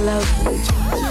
love.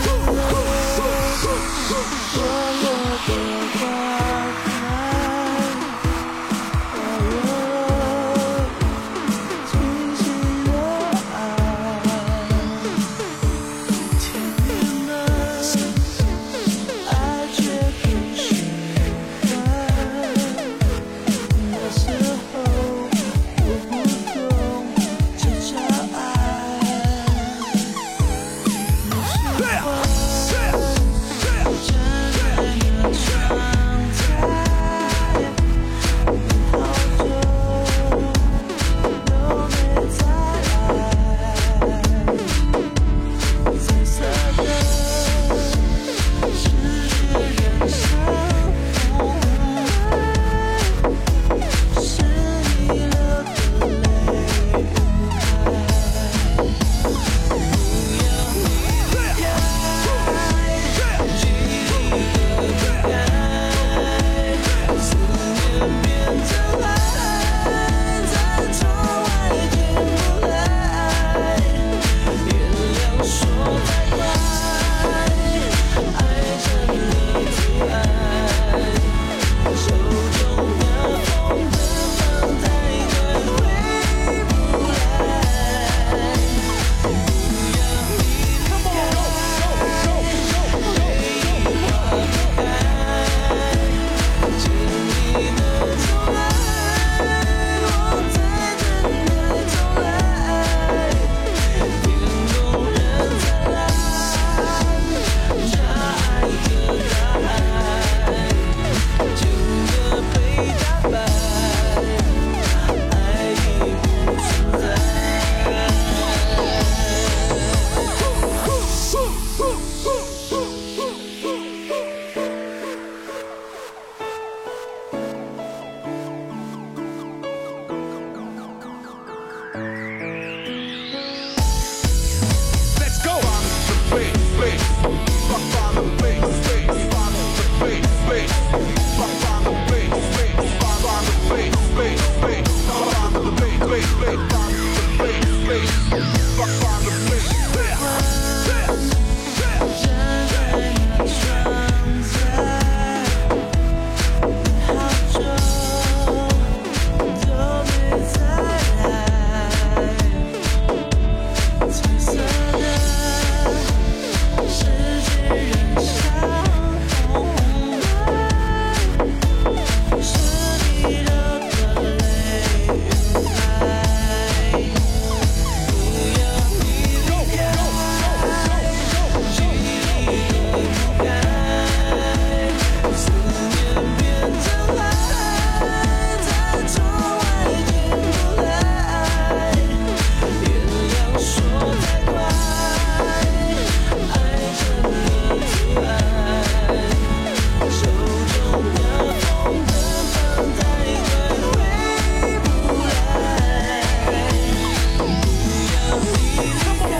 Come on.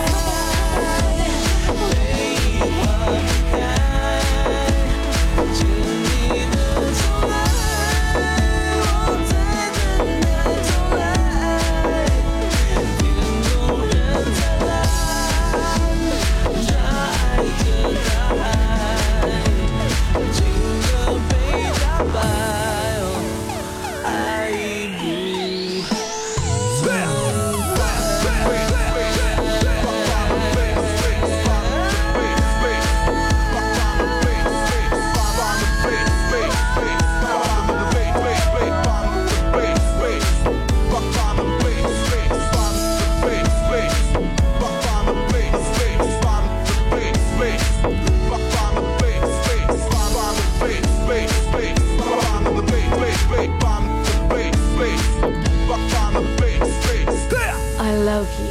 Loki.